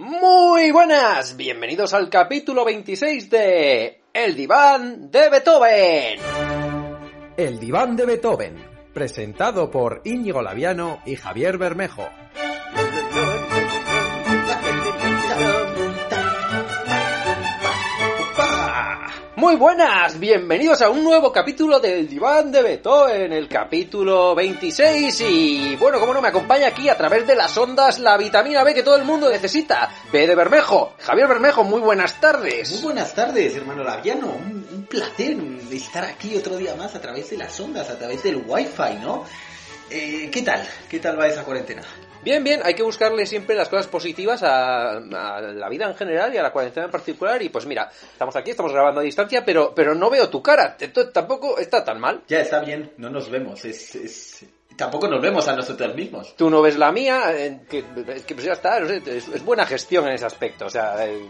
Muy buenas, bienvenidos al capítulo 26 de El diván de Beethoven. El diván de Beethoven, presentado por Íñigo Laviano y Javier Bermejo. Muy buenas, bienvenidos a un nuevo capítulo del diván de Beethoven, el capítulo 26 y bueno, como no me acompaña aquí a través de las ondas la vitamina B que todo el mundo necesita, B de Bermejo, Javier Bermejo, muy buenas tardes. Muy buenas tardes, hermano Laviano, un, un placer estar aquí otro día más a través de las ondas, a través del wifi, ¿no? Eh, ¿Qué tal? ¿Qué tal va esa cuarentena? Bien, bien, hay que buscarle siempre las cosas positivas a, a, la vida en general y a la cuarentena en particular. Y pues mira, estamos aquí, estamos grabando a distancia, pero, pero no veo tu cara. Entonces, tampoco está tan mal. Ya está bien, no nos vemos. Es, es... Tampoco nos vemos a nosotros mismos. Tú no ves la mía, eh, que, que pues ya está, no sé, es, es, buena gestión en ese aspecto. O sea, eh,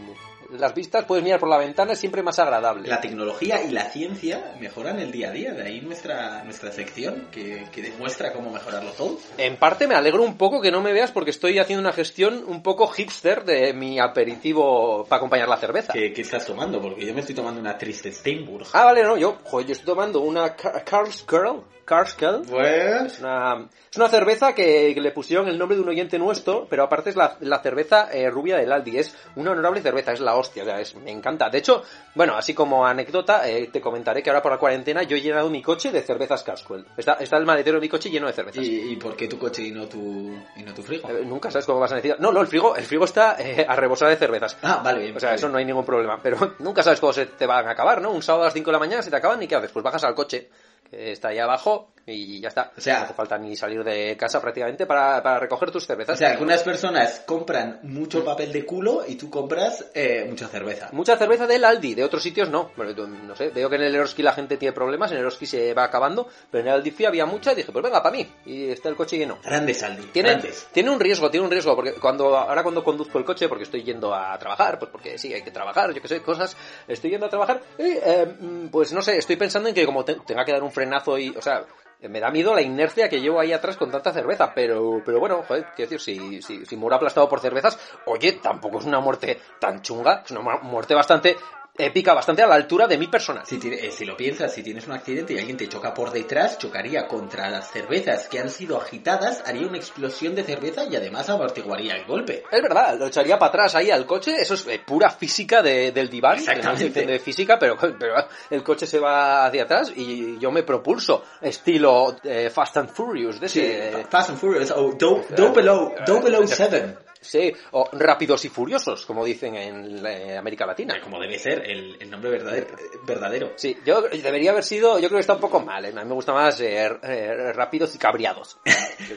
las vistas, puedes mirar por la ventana, es siempre más agradable. La tecnología y la ciencia mejoran el día a día, de ahí nuestra, nuestra sección que, que, demuestra cómo mejorarlo todo. En parte me alegro un poco que no me veas porque estoy haciendo una gestión un poco hipster de mi aperitivo para acompañar la cerveza. ¿Qué, qué estás tomando? Porque yo me estoy tomando una triste Steinburg. Ah, vale, no, yo, joder, yo estoy tomando una Carlskerl. Carlskerl. Pues... Es una, es una cerveza que, que, le pusieron el nombre de un oyente nuestro, pero aparte es la, la cerveza eh, rubia del Aldi. Es una honorable cerveza, es la hostia, o sea, es, me encanta. De hecho, bueno, así como anécdota, eh, te comentaré que ahora por la cuarentena yo he llenado mi coche de cervezas Caswell. Está, está el maletero de mi coche lleno de cervezas. ¿Y, y por qué tu coche y no tu, y no tu frigo? Eh, nunca sabes cómo vas a necesitar. No, no, el frigo, el frigo está eh, a rebosar de cervezas. Ah, vale, bien. O sea, vale. eso no hay ningún problema. Pero nunca sabes cómo se te van a acabar, ¿no? Un sábado a las 5 de la mañana se te acaban y ¿qué haces? Pues bajas al coche, que está ahí abajo, y ya está. O sea, no hace falta ni salir de casa prácticamente para, para recoger tus cervezas. O sea, algunas personas compran mucho papel de culo y tú compras eh, mucha cerveza. Mucha cerveza del Aldi, de otros sitios no. Bueno, no sé, veo que en el Eroski la gente tiene problemas, en el Eroski se va acabando, pero en el Aldi había mucha y dije, pues venga, para mí. Y está el coche lleno. Grandes Aldi, tiene, grandes. Tiene un riesgo, tiene un riesgo, porque cuando ahora cuando conduzco el coche, porque estoy yendo a trabajar, pues porque sí, hay que trabajar, yo que sé, cosas, estoy yendo a trabajar, y, eh, pues no sé, estoy pensando en que como te, tenga que dar un frenazo y, o sea, me da miedo la inercia que llevo ahí atrás con tanta cerveza, pero, pero bueno, joder, quiero decir, si, si, si muero aplastado por cervezas, oye, tampoco es una muerte tan chunga, es una muerte bastante épica, bastante a la altura de mi persona. Si, eh, si, lo piensas, si tienes un accidente y alguien te choca por detrás, chocaría contra las cervezas que han sido agitadas, haría una explosión de cerveza y además amortiguaría el golpe. Es verdad, lo echaría para atrás ahí al coche, eso es eh, pura física de, del diván, Exactamente. No de física, pero, pero, el coche se va hacia atrás y yo me propulso, estilo eh, Fast and Furious, de sí, ese... Fast and Furious, o do, do below, do below seven. Sí, o rápidos y furiosos, como dicen en eh, América Latina. Como debe ser, el, el nombre verdadero, verdadero, Sí, yo debería haber sido, yo creo que está un poco mal, ¿eh? a mí me gusta más eh, eh, rápidos y cabriados.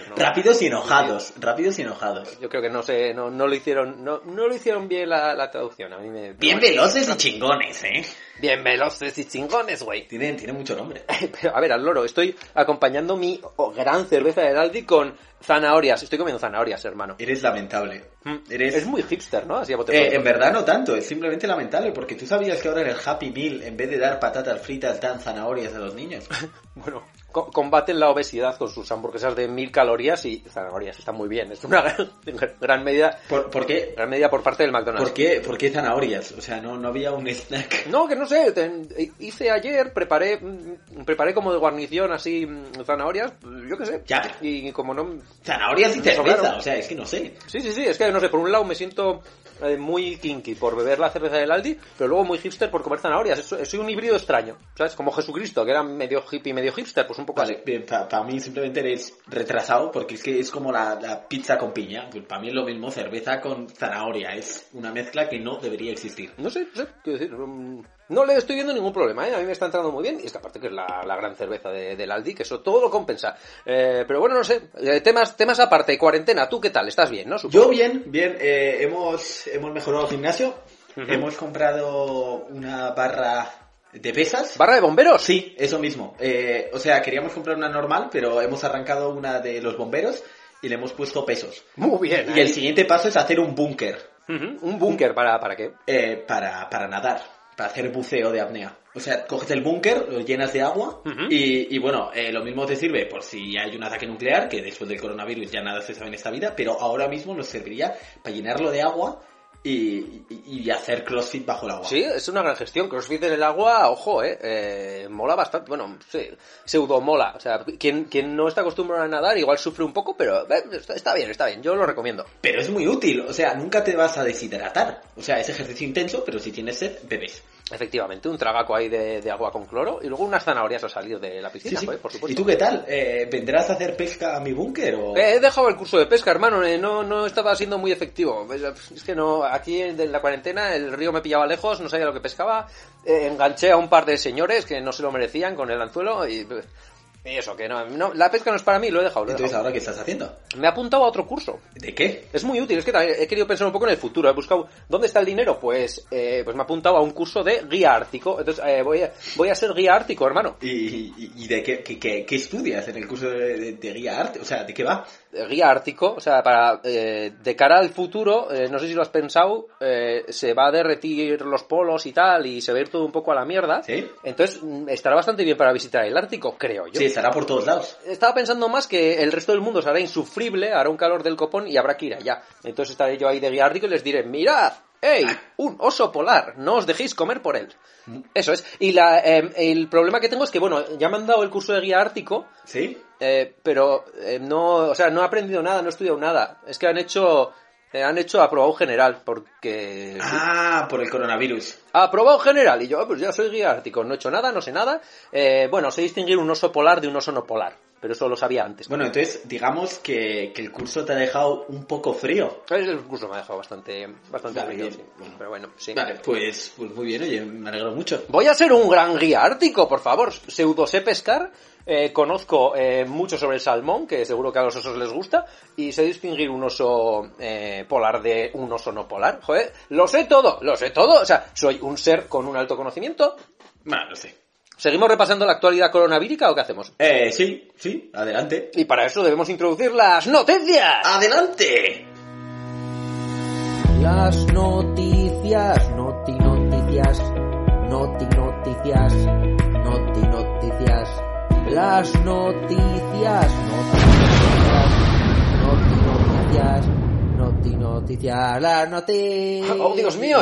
no, rápidos y enojados, rápidos y enojados. Yo creo que no sé, no, no lo hicieron, no, no lo hicieron bien la, la traducción, a mí me... Bien veloces y chingones, ¿eh? Bien veloces y chingones, güey. Tiene, tiene mucho nombre. Pero, a ver, al loro, estoy acompañando mi gran cerveza del Aldi con zanahorias. Estoy comiendo zanahorias, hermano. Eres lamentable. Mm. Eres... Es muy hipster, ¿no? Así a bote eh, en verdad no tanto, es simplemente lamentable, porque tú sabías que ahora en el Happy Meal, en vez de dar patatas fritas, dan zanahorias a los niños. bueno, combaten la obesidad con sus hamburguesas de mil calorías y zanahorias. Está muy bien. Es una gran, gran medida. ¿Por, ¿Por, qué? Gran medida por parte del McDonald's. ¿Por qué, ¿Por qué zanahorias? O sea, no, no había un snack. No, que no sé. Te, hice ayer, preparé, preparé como de guarnición así zanahorias, yo qué sé. Ya. Y como no. Zanahorias y cerveza, o sea, es que no sé. Sí, sí, sí, es que no sé, por un lado me siento eh, muy kinky por beber la cerveza del Aldi, pero luego muy hipster por comer zanahorias. Soy un híbrido extraño, ¿sabes? Como Jesucristo, que era medio hippie, medio hipster, pues un poco vale, así. Bien, para pa mí simplemente eres retrasado porque es que es como la, la pizza con piña. Pues para mí es lo mismo, cerveza con zanahoria. Es una mezcla que no debería existir. No sé, no sé, quiero decir, um, no le estoy viendo ningún problema, ¿eh? A mí me está entrando muy bien y es que aparte que es la, la gran cerveza de, del Aldi, que eso todo lo compensa. Eh, pero bueno, no sé, eh, temas, temas aparte, cuarentena, ¿tú qué tal? ¿Estás bien, no? Supongo. Yo bien, bien, eh, hemos, hemos mejorado el gimnasio, uh -huh. hemos comprado una barra de pesas. ¿Barra de bomberos? Sí, eso mismo. Eh, o sea, queríamos comprar una normal, pero hemos arrancado una de los bomberos y le hemos puesto pesos. Muy bien. Y el siguiente paso es hacer un búnker. Uh -huh. ¿Un búnker para, para qué? Para, para nadar, para hacer buceo de apnea. O sea, coges el búnker, lo llenas de agua Uh -huh. y, y, bueno, eh, lo mismo te sirve por si hay un ataque nuclear, que después del coronavirus ya nada se sabe en esta vida, pero ahora mismo nos serviría para llenarlo de agua y, y- y hacer crossfit bajo el agua. Sí, es una gran gestión. CrossFit en el agua, ojo, eh, eh, mola bastante. Bueno, sí, pseudo mola. O sea, quien, quien no está acostumbrado a nadar igual sufre un poco, pero eh, está, está bien, está bien. Yo lo recomiendo. Pero es muy útil, o sea, nunca te vas a deshidratar. O sea, es ejercicio intenso, pero si tienes sed, bebes. Efectivamente, un tragaco ahí de, de agua con cloro y luego unas zanahorias al salir de la piscina, joder, por supuesto. ¿Y tú qué tal? Eh, ¿Vendrás a hacer pesca a mi búnker o...? Eh, He dejado el curso de pesca, hermano, eh, no, no estaba siendo muy efectivo. Es es que no, aquí en la cuarentena el río me pillaba lejos, no sabía lo que pescaba. Eh, enganché a un par de señores que no se lo merecían con el anzuelo y, y eso, que no, no, la pesca no es para mí, lo he dejado. Lo he Entonces, dejado. ¿ahora qué estás haciendo? Me he apuntado a otro curso. ¿De qué? Es muy útil, es que he querido pensar un poco en el futuro. He buscado dónde está el dinero. Pues, eh, pues me he apuntado a un curso de guía ártico. Entonces eh, voy, a, voy a ser guía ártico, hermano. ¿Y, y- y de qué, qué- qué- qué estudias en el curso de, de- de guía arte? O sea, ¿de qué va? Guía ártico, o sea, para eh, de cara al futuro, eh, no sé si lo has pensado, eh, se va a derretir los polos y tal, y se va a ir todo un poco a la mierda. ¿Sí? Entonces mm, estará bastante bien para visitar el Ártico, creo yo. Sí, estará por todos lados. Estaba pensando más que el resto del mundo será insufrible, hará un calor del copón y habrá que ir allá. Entonces estaré yo ahí de guía ártico y les diré, mirad, ¡Ey! Un oso polar, no os dejéis comer por él. Eso es. Y la, eh, el problema que tengo es que, bueno, ya me han dado el curso de guía ártico, ¿Sí? eh, pero eh, no, o sea, no he aprendido nada, no he estudiado nada. Es que han hecho, eh, han hecho aprobado general, porque... Ah, por el coronavirus. Aprobado general, y yo, ah, pues ya soy guía ártico, no he hecho nada, no sé nada. Eh, bueno, sé distinguir un oso polar de un oso no polar, pero eso lo sabía antes. Bueno, entonces, digamos que, que el curso te ha dejado un poco frío. El curso me ha dejado bastante, bastante Vale, frío, sí. Pero bueno, sí. Vale, pues, pues muy bien, oye, me alegro mucho. Voy a ser un gran guía ártico, por favor. Pseudo sé pescar, eh, conozco eh, mucho sobre el salmón, que seguro que a los osos les gusta, y sé distinguir un oso eh, polar de un oso no polar. Joder, lo sé todo, lo sé todo. O sea, soy un ser con un alto conocimiento. Bueno, no sé. ¿Seguimos repasando la actualidad coronavírica o qué hacemos? Eh, sí, sí, adelante. Y para eso debemos introducir las noticias. ¡Adelante! Las noticias, noti noticias, noti noticias, noti noticias. Las noticias, noti noticias, noti noticias, noti noticias, las noticias. Oh, Dios mío,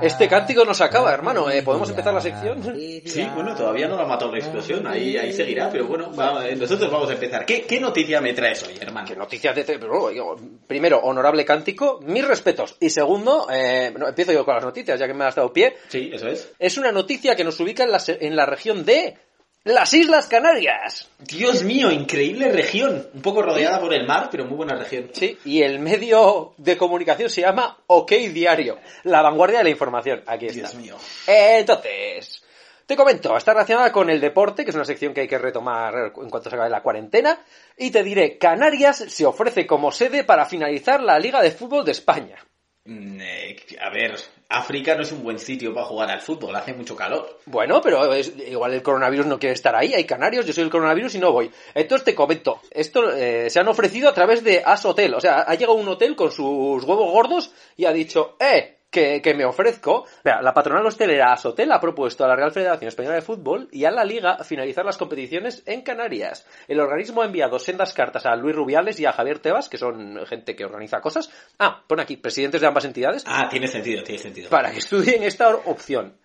este cántico nos acaba, hermano. Eh, ¿Podemos empezar la sección? Sí, bueno, todavía no lo ha matado la explosión, ahí, ahí seguirá, pero bueno, va- nosotros vamos a empezar. ¿Qué, qué noticia me traes hoy, hermano? ¿Qué noticias de... pero, digo, Primero, honorable cántico, mis respetos. Y segundo, eh, no, empiezo yo con las noticias, ya que me has dado pie. Sí, eso es. Es una noticia que nos ubica en la, se- en la región de las Islas Canarias. Dios mío, increíble región. Un poco rodeada por el mar, pero muy buena región. Sí, y el medio de comunicación se llama OK Diario, la vanguardia de la información. Aquí está. Dios mío. Entonces, te comento, está relacionada con el deporte, que es una sección que hay que retomar en cuanto se acabe la cuarentena, y te diré, Canarias se ofrece como sede para finalizar la Liga de Fútbol de España. Mm, eh, a ver, África no es un buen sitio para jugar al fútbol, hace mucho calor. Bueno, pero es- igual el coronavirus no quiere estar ahí, hay canarios, yo soy el coronavirus y no voy. Entonces te comento, esto eh, se han ofrecido a través de As Hotel, o sea, ha llegado un hotel con sus huevos gordos y ha dicho, eh, que, que me ofrezco. Mira, la patronal hostelera As Hotel ha propuesto a la Real Federación Española de Fútbol y a la Liga finalizar las competiciones en Canarias. El organismo ha enviado sendas cartas a Luis Rubiales y a Javier Tebas, que son gente que organiza cosas. Ah, pone aquí, presidentes de ambas entidades Ah, tiene sentido, tiene sentido. para que estudien esta opción.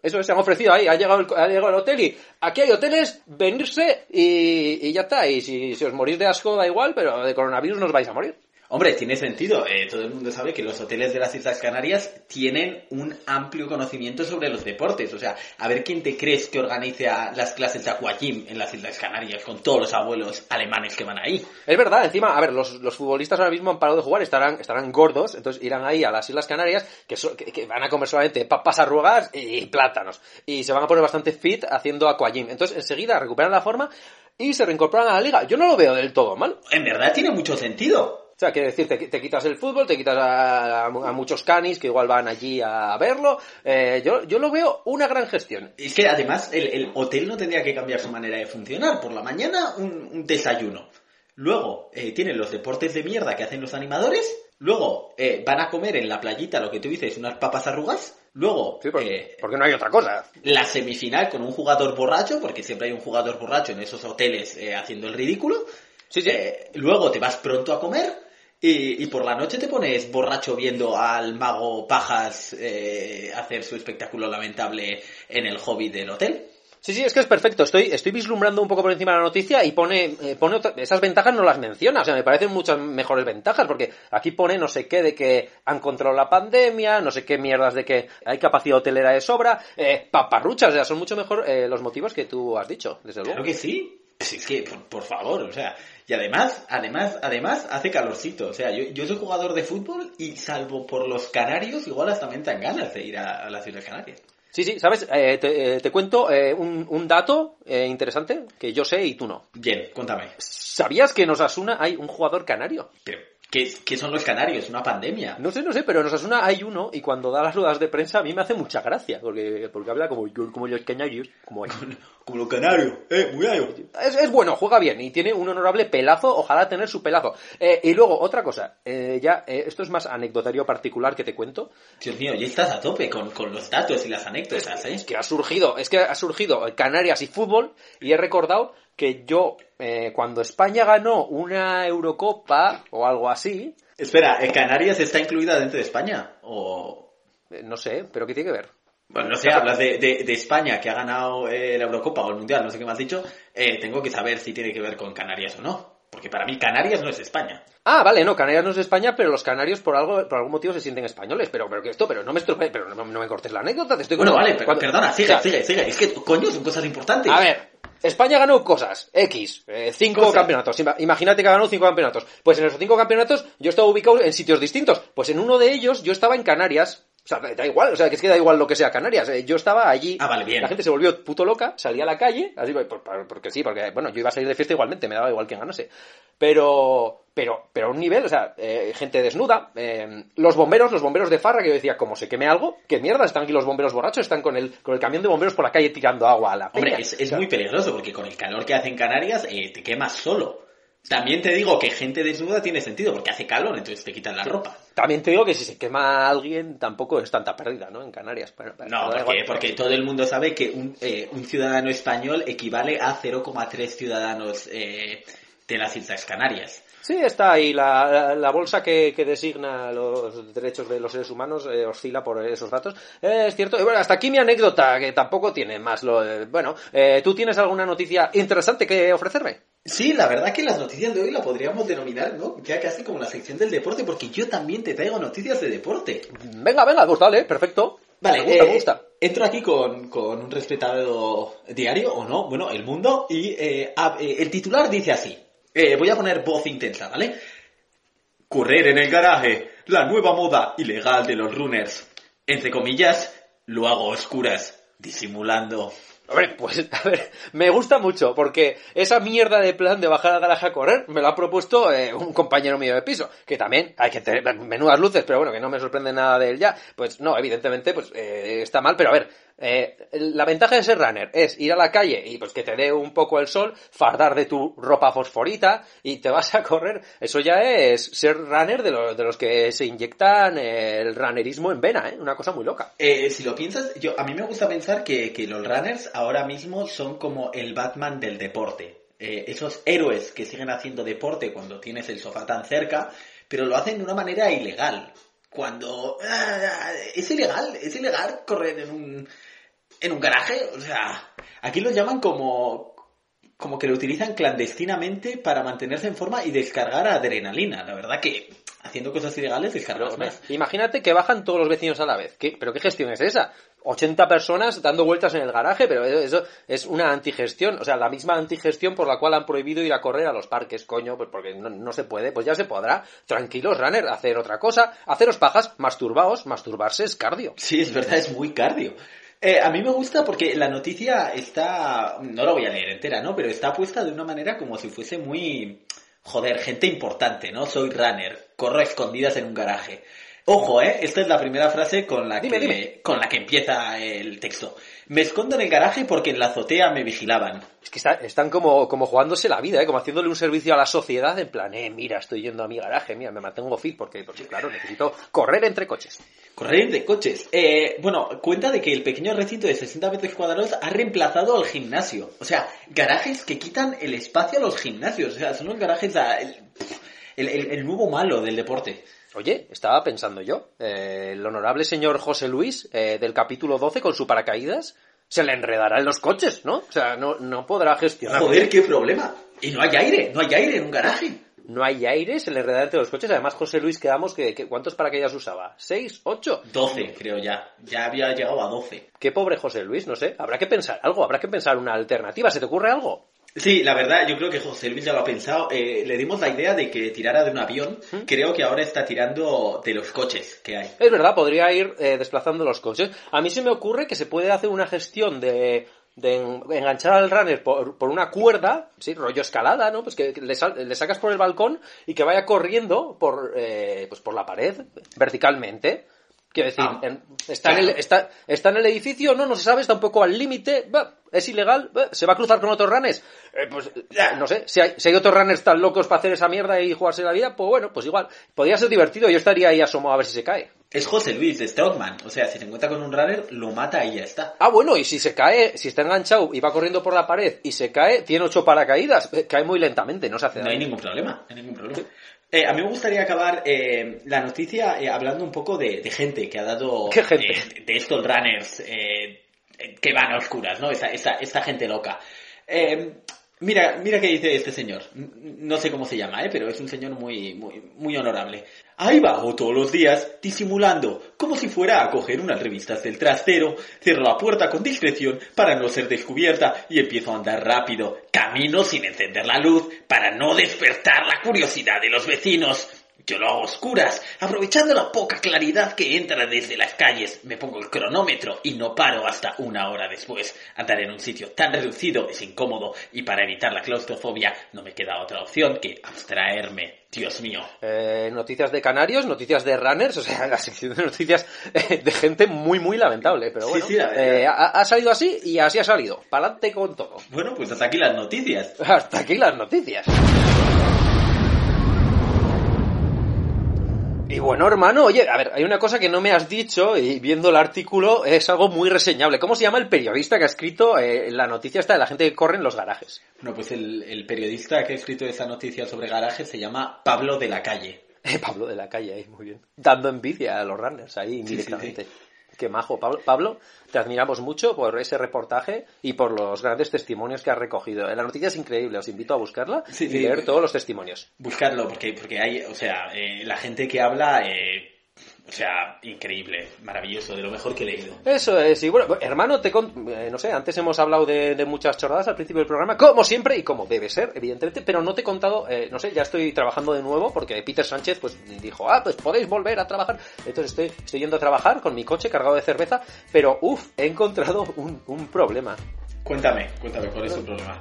Eso se han ofrecido ahí, ha llegado, el, ha llegado el hotel y aquí hay hoteles, venirse y, y ya está. Y si, si os morís de asco da igual, pero de coronavirus no os vais a morir. Hombre, tiene sentido. Eh, todo el mundo sabe que los hoteles de las Islas Canarias tienen un amplio conocimiento sobre los deportes. O sea, a ver quién te crees que organice a las clases de aquagym en las Islas Canarias con todos los abuelos alemanes que van ahí. Es verdad, encima, a ver, los, los futbolistas ahora mismo han parado de jugar, estarán, estarán gordos, entonces irán ahí a las Islas Canarias, que, so- que, que van a comer solamente papas arrugas y plátanos. Y se van a poner bastante fit haciendo aquagym. Entonces, enseguida recuperan la forma y se reincorporan a la liga. Yo no lo veo del todo mal. En verdad tiene mucho sentido. O sea, quiere decir, te, te quitas el fútbol, te quitas a, a- a muchos canis que igual van allí a verlo. Eh, yo, yo lo veo una gran gestión. Es que además el, el hotel no tendría que cambiar su manera de funcionar. Por la mañana un, un desayuno. Luego eh, tienen los deportes de mierda que hacen los animadores. Luego eh, van a comer en la playita lo que tú dices, unas papas arrugas. Luego Sí, porque, eh, porque no hay otra cosa. la semifinal con un jugador borracho, porque siempre hay un jugador borracho en esos hoteles eh, haciendo el ridículo. Sí, sí. Eh, luego te vas pronto a comer. Y, y por la noche te pones borracho viendo al mago Pajas eh, hacer su espectáculo lamentable en el hobby del hotel. Sí, sí, es que es perfecto. Estoy, estoy vislumbrando un poco por encima de la noticia y pone, eh, pone otra- esas ventajas no las menciona. O sea, me parecen muchas mejores ventajas porque aquí pone no sé qué de que han controlado la pandemia, no sé qué mierdas de que hay capacidad hotelera de sobra, eh, paparruchas, o sea, son mucho mejor eh, los motivos que tú has dicho, desde luego. Claro que sí. Es que, por, por favor, o sea, y además, además, además hace calorcito. O sea, yo, yo soy jugador de fútbol y salvo por los canarios, igual hasta me dan ganas de ir a, a las Islas Canarias. Sí, sí, ¿sabes? Eh, te, eh, te cuento eh, un, un dato eh, interesante que yo sé y tú no. Bien, cuéntame. ¿Sabías que en Osasuna hay un jugador canario? Pero, ¿qué, qué son los canarios? Una pandemia. No sé, no sé, pero en Osasuna hay uno y cuando da las ruedas de prensa a mí me hace mucha gracia porque, porque habla como, yo- como los canarios. Como. Como los canarios, eh, muy. Es, es bueno, juega bien y tiene un honorable pelazo, ojalá tener su pelazo. Eh, y luego, otra cosa, eh, ya, eh, esto es más anecdotario particular que te cuento. Dios mío, ya estás a tope con, con los datos y las anécdotas, ¿eh? Es que ha surgido, es que ha surgido Canarias y fútbol y he recordado que yo, eh, cuando España ganó una Eurocopa o algo así, Espera, ¿eh, ¿Canarias está incluida dentro de España? O... eh, no sé, pero ¿qué tiene que ver? Bueno, no sé, hablas de, de- de España que ha ganado eh, la Eurocopa o el Mundial, no sé qué me has dicho. Eh, tengo que saber si tiene que ver con Canarias o no. Porque para mí Canarias no es España. Ah, vale, no, Canarias no es España, pero los canarios por algo, por algún motivo se sienten españoles. Pero, pero que esto, pero no me estropee, pero no, no me cortes la anécdota, te estoy Bueno, vale, pero, cuando- perdona, sigue, o sea, sigue, sigue. Es que, coño, son cosas importantes. A ver, España ganó cosas, X, eh, cinco Cosas. campeonatos. Ima- Imagínate que ganado cinco campeonatos. Pues en esos cinco campeonatos yo estaba ubicado en sitios distintos. Pues en uno de ellos yo estaba en Canarias. O sea, da igual, o sea, que es que da igual lo que sea Canarias. eh, Yo estaba allí. Ah, vale, bien. La gente se volvió puto loca, salía a la calle, así, por- por- porque sí, porque, bueno, yo iba a salir de fiesta igualmente, me daba igual quien ganase. Pero, pero, pero a un nivel, o sea, eh, gente desnuda, eh, los bomberos, los bomberos de Farra, que yo decía, como se queme algo, qué mierda, están aquí los bomberos borrachos, están con el, con el camión de bomberos por la calle tirando agua a la Hombre, peña. es, O es sea, muy peligroso porque con el calor que hace en Canarias eh, te quemas solo. También te digo que gente desnuda tiene sentido porque hace calor, entonces te quitan la ropa. También te digo que si se quema a alguien tampoco es tanta pérdida, ¿no? En Canarias. Pero- pero No, porque, igual. porque todo el mundo sabe que un, eh, un ciudadano español equivale a 0,3 ciudadanos eh, de las Islas Canarias. Sí, está ahí. La, la- la bolsa que, que designa los derechos de los seres humanos eh, oscila por esos datos. Eh, es cierto. Y bueno, hasta aquí mi anécdota, que tampoco tiene más. Lo, eh, bueno, eh, ¿tú tienes alguna noticia interesante que ofrecerme? Sí, la verdad que las noticias de hoy la podríamos denominar, ¿no? Ya casi como la sección del deporte, porque yo también te traigo noticias de deporte. Venga, venga, pues dale, perfecto. Vale, me gusta, me gusta. entro aquí con, con un respetado diario, o no, bueno, El Mundo, y eh, ah, eh, el titular dice así. Eh, voy a poner voz intensa, ¿vale? Correr en el garaje, la nueva moda ilegal de los runners. Entre comillas, lo hago a oscuras, disimulando. Hombre, pues a ver, me gusta mucho porque esa mierda de plan de bajar al garaje a correr me lo ha propuesto eh, un compañero mío de piso, que también hay que tener menudas luces, pero bueno, que no me sorprende nada de él ya. Pues no, evidentemente, pues eh, está mal, pero a ver, eh, la ventaja de ser runner es ir a la calle y pues que te dé un poco el sol, fardar de tu ropa fosforita y te vas a correr. Eso ya es ser runner de los, de los que se inyectan el runnerismo en vena, ¿eh? Una cosa muy loca. Eh, si lo piensas, yo a mí me gusta pensar que, que los runners ahora mismo son como el Batman del deporte. Eh, esos héroes que siguen haciendo deporte cuando tienes el sofá tan cerca, pero lo hacen de una manera ilegal. Cuando ah, es ilegal, es ilegal correr en un en un garaje, o sea, aquí lo llaman como como que lo utilizan clandestinamente para mantenerse en forma y descargar adrenalina. La verdad que haciendo cosas ilegales descargas más. Imagínate que bajan todos los vecinos a la vez. ¿Qué- ¿Pero qué gestión es esa? 80 personas dando vueltas en el garaje, pero eso, es una antigestión. O sea, la misma antigestión por la cual han prohibido ir a correr a los parques, coño, pues porque no, se puede, pues ya se podrá. Tranquilos, runner, hacer otra cosa, haceros pajas, masturbaos, masturbarse es cardio. Sí, es verdad, es muy cardio. Eh, a mí me gusta porque la noticia está, no la voy a leer entera, ¿no? Pero está puesta de una manera como si fuese muy, joder, gente importante, ¿no? Soy runner, corro escondidas en un garaje. Ojo, ¿eh? Esta es la primera frase con la, Dime, que, dime. con la que empieza el texto. Me escondo en el garaje porque en la azotea me vigilaban. Es que está- están como, como jugándose la vida, ¿eh? como haciéndole un servicio a la sociedad, en plan, eh, mira, estoy yendo a mi garaje, mira, me mantengo fit porque, porque claro, necesito correr entre coches. Correr de coches. Eh, bueno, cuenta de que el pequeño recinto de 60 metros cuadrados ha reemplazado al gimnasio. O sea, garajes que quitan el espacio a los gimnasios. O sea, son los garajes a- el, el- el nuevo malo del deporte. Oye, estaba pensando yo, eh, el honorable señor José Luis eh, del capítulo 12 con su paracaídas se le enredará en los coches, ¿no? O sea, no, no podrá gestionar. Joder, qué problema. Y no hay aire, no hay aire en un garaje. No hay aire, se le enredará entre los coches. Además, José Luis, quedamos que, que- ¿cuántos paracaídas usaba? ¿Seis? ¿Ocho? 12, creo ya. Ya había llegado a 12. Qué pobre José Luis, no sé. Habrá que pensar algo, habrá que pensar una alternativa. ¿Se te ocurre algo? Sí, la verdad, yo creo que José Luis ya lo ha pensado. Eh, le dimos la idea de que tirara de un avión. Creo que ahora está tirando de los coches que hay. Es verdad, podría ir eh, desplazando los coches. A mí se me ocurre que se puede hacer una gestión de, de en- enganchar al runner por, por una cuerda, sí, rollo escalada, ¿no? Pues que le, sal- le sacas por el balcón y que vaya corriendo por, eh, pues por la pared, verticalmente. Quiero decir, Ah, en- está, en el, está, está en el edificio, no, no se sabe, está un poco al límite, va, es ilegal, se va a cruzar con otros runners. Eh, pues, no sé, si hay, si hay otros runners tan locos para hacer esa mierda y jugarse la vida, pues bueno, pues igual. Podría ser divertido, yo estaría ahí asomado a ver si se cae. Es José Luis de Strongman. O sea, si se encuentra con un runner, lo mata y ya está. Ah, bueno, y si se cae, si está enganchado y va corriendo por la pared y se cae, tiene ocho paracaídas. Eh, Cae muy lentamente, no se hace No hay ningún problema, no hay ningún problema. Eh, a mí me gustaría acabar eh, la noticia eh, hablando un poco de, de gente que ha dado... ¿Qué gente? de- de estos runners que van a oscuras, ¿no? Esa, esa, esta gente loca. Eh, mira, mira qué dice este señor. No sé cómo se llama, ¿eh? Pero es un señor muy, muy, muy honorable. Ahí bajo todos los días, disimulando, como si fuera a coger unas revistas del trastero, cierro la puerta con discreción para no ser descubierta y empiezo a andar rápido. Camino sin encender la luz para no despertar la curiosidad de los vecinos. Yo lo hago a oscuras, aprovechando la poca claridad que entra desde las calles. Me pongo el cronómetro y no paro hasta una hora después. Andar en un sitio tan reducido es incómodo y para evitar la claustrofobia no me queda otra opción que abstraerme. Dios mío. Eh, noticias de canarios, noticias de runners, o sea, la sección de noticias eh, de gente muy, muy lamentable. Pero Sí, bueno, sí, verdad. eh, ha, ha salido así y así ha salido. Pa'lante con todo. Bueno, pues hasta aquí las noticias. Hasta aquí las noticias. Y bueno, hermano, oye, a ver, hay una cosa que no me has dicho y viendo el artículo es algo muy reseñable. ¿Cómo se llama el periodista que ha escrito eh, la noticia esta de la gente que corre en los garajes? Bueno, pues el, el periodista que ha escrito esa noticia sobre garajes se llama Pablo de la Calle. Pablo de la calle, ahí, muy bien. Dando envidia a los runners ahí sí, indirectamente. Qué majo, Pablo. Pablo, te admiramos mucho por ese reportaje y por los grandes testimonios que has recogido. Eh, La noticia es increíble, os invito a buscarla Sí, y sí. leer todos los testimonios. Buscarlo, porque, porque hay, o sea, eh, la gente que habla, eh, o sea, increíble, maravilloso, de lo mejor que he leído. Eso es, y bueno, hermano, te con- eh, no sé, antes hemos hablado de, de muchas chorradas al principio del programa, como siempre y como debe ser, evidentemente, pero no te he contado, eh, no sé, ya estoy trabajando de nuevo porque Peter Sánchez pues dijo, ah, pues podéis volver a trabajar. Entonces estoy, estoy yendo a trabajar con mi coche cargado de cerveza, pero uff, he encontrado un, un problema. Cuéntame, cuéntame, ¿cuál es tu problema?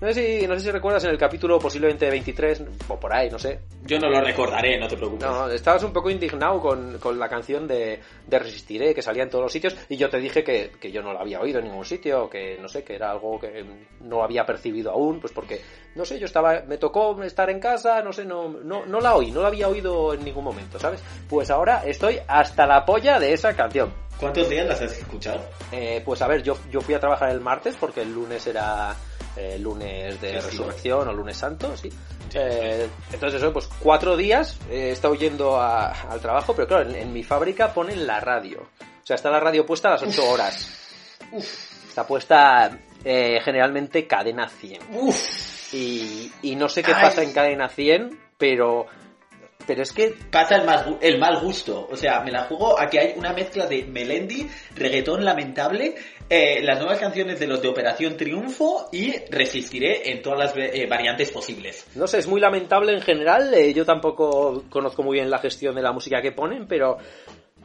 No sé, si, no sé si recuerdas en el capítulo posiblemente 23 o por ahí, no sé, Yo no lo recordaré, no te preocupes. No, estabas un poco indignado con, con la canción de, de Resistiré, que salía en todos los sitios, y yo te dije que, que yo no la había oído en ningún sitio, que no sé, que era algo que no había percibido aún, pues porque, no sé, yo estaba, me tocó estar en casa, no sé, no, no, no la oí, no la había oído en ningún momento, ¿sabes? Pues ahora estoy hasta la polla de esa canción. ¿Cuántos días las has escuchado? Eh, pues a ver, yo, yo fui a trabajar el martes porque el lunes era eh, lunes de resurrección o lunes santo, sí. Eh, entonces eso, pues cuatro días eh, he estado yendo a- al trabajo, pero claro, en, en mi fábrica ponen la radio. O sea, está la radio puesta a las ocho horas. Está puesta eh, generalmente cadena 100. Uf, Y, y no sé qué Ay. pasa en cadena 100, pero... Pero es que pasa el, más, el mal gusto. O sea, me la juego a que hay una mezcla de Melendi, reggaetón lamentable, eh, las nuevas canciones de los de Operación Triunfo y Resistiré en todas las eh, variantes posibles. No sé, es muy lamentable en general. eh, yo tampoco conozco muy bien la gestión de la música que ponen, pero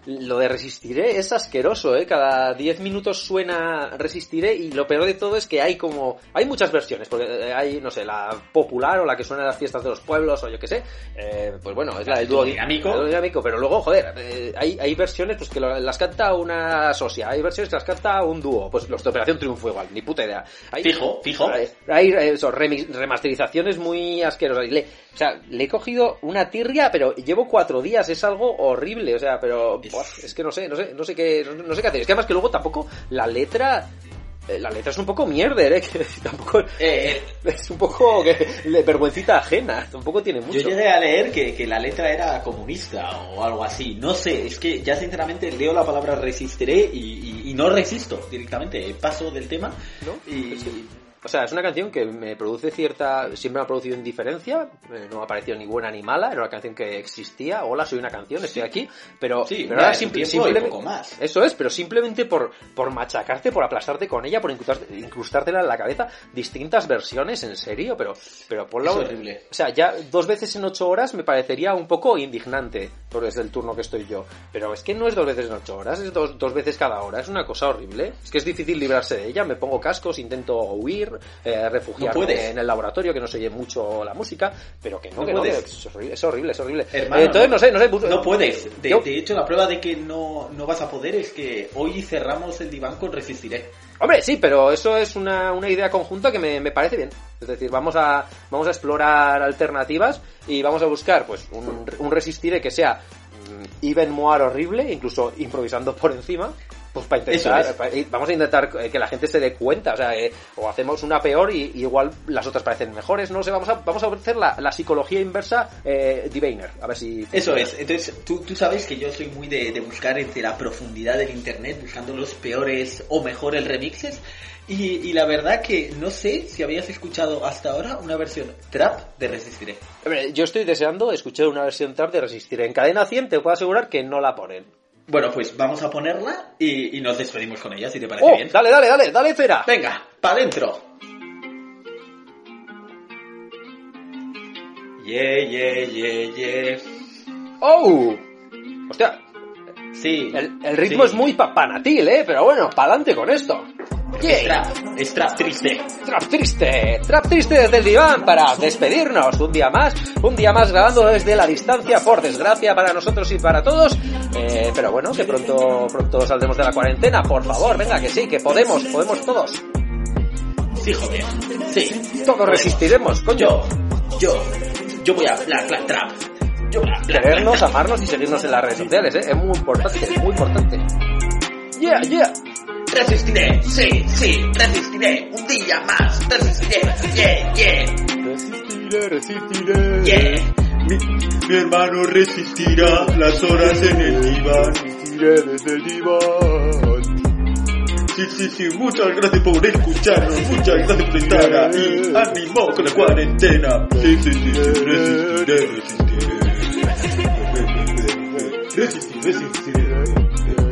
lo de Resistiré es asqueroso, ¿eh? Cada 10 minutos suena Resistiré y lo peor de todo es que hay como... Hay muchas versiones, porque eh, hay, no sé, la popular o la que suena en las fiestas de los pueblos o yo qué sé. eh, pues bueno, es la del dúo dinámico. dinámico, pero luego, joder, eh, hay, hay versiones pues que lo- las canta una socia, hay versiones que las canta un dúo. Pues los de Operación Triunfo igual, ni puta idea. Hay- Fijo, fijo. hay, hay, eh, eso, remasterizaciones muy asquerosas. Le, o sea, le he cogido una tirria, pero llevo cuatro días, es algo horrible. O sea, pero es que no sé, no sé, no sé qué, no sé qué hacer. Es que además que luego tampoco la letra eh, la letra es un poco mierder, ¿eh? Que tampoco Eh, es un poco que, vergüencita ajena, tampoco tiene mucho. Yo llegué a leer que, que la letra era comunista o algo así. No sé, es que ya sinceramente leo la palabra resistiré y, y- y no resisto directamente. Paso del tema ¿No? y... O sea, es una canción que me produce cierta. Siempre me ha producido indiferencia. eh, no me ha parecido ni buena ni mala. Era una canción que existía. Hola, soy una canción, estoy aquí. Pero, Sí, pero ahora simple- simplemente- poco más. Eso es, pero simplemente por, por machacarte, por aplastarte con ella, por incrustarte- incrustártela en la cabeza. Distintas versiones, en serio, pero, pero por Es horrible. O sea, ya dos veces en ocho horas me parecería un poco indignante, porque es el turno que estoy yo. Pero es que no es dos veces en ocho horas, es dos, dos veces cada hora. Es una cosa horrible. Es que es difícil librarse de ella. Me pongo cascos, intento huir, eh, refugiarme en el laboratorio, que no se oye mucho la música, pero que no, No que no, que es horrible, es horrible, es horrible. Hermano, Eh, entonces, no sé, no sé. No puedes. De, Yo- de hecho, la prueba de que no, no vas a poder es que hoy cerramos el diván con resistiré. Hombre, sí, pero eso es una, una idea conjunta que me, me parece bien. Es decir, vamos a, vamos a explorar alternativas y vamos a buscar pues un, un resistiré que sea mm, even more horrible, incluso improvisando por encima. Pues para intentar, es. vamos a intentar eh, que la gente se dé cuenta, o sea, eh, o hacemos una peor y, y igual las otras parecen mejores, no sé, vamos a, vamos a hacer la, la psicología inversa eh, Diviner, a ver si... Eso es. Entonces, tú, tú sabes que yo soy muy de, de buscar entre la profundidad del internet, buscando los peores o mejores remixes. Y, y la verdad que no sé si habías escuchado hasta ahora una versión trap de Resistiré. Yo estoy deseando escuchar una versión trap de Resistir. En cadena 100 te puedo asegurar que no la ponen. Bueno, pues vamos a ponerla y, y nos despedimos con ella, si te parece ¡Oh! bien. Dale, dale, dale, dale, cera. Venga, pa' dentro. Yeah, yeah, yeah, yeah. ¡Oh! Hostia, Sí. el, el ritmo sí. es muy papanatil, ¿eh? Pero bueno, pa'lante con esto. Es Yeah. trap, es trap triste. Trap triste, trap triste desde el diván para despedirnos un día más, un día más grabando desde la distancia, por desgracia para nosotros y para todos. Eh, pero bueno, que pronto, pronto saldremos de la cuarentena, por favor, venga, que sí, que podemos, podemos todos. Sí, joder. Sí. Todos resistiremos, coño. Yo, yo, yo voy a black, black trap. Yo Querernos, amarnos y seguirnos en las redes sociales, ¿eh? Es muy importante, muy importante. Yeah, yeah. Resistiré, sí, sí, resistiré. Un día más, resistiré. Yeah, yeah, Resistiré, resistiré. yeah. Mi, mi hermano resistirá las horas en el diván. Resistiré desde el diván. Sí, sí, sí, muchas gracias por escucharnos, muchas gracias por estar ahí. Ánimo con la cuarentena. Sí, sí, sí, sí, resistiré, resistiré. Resistiré, resistiré. Cuando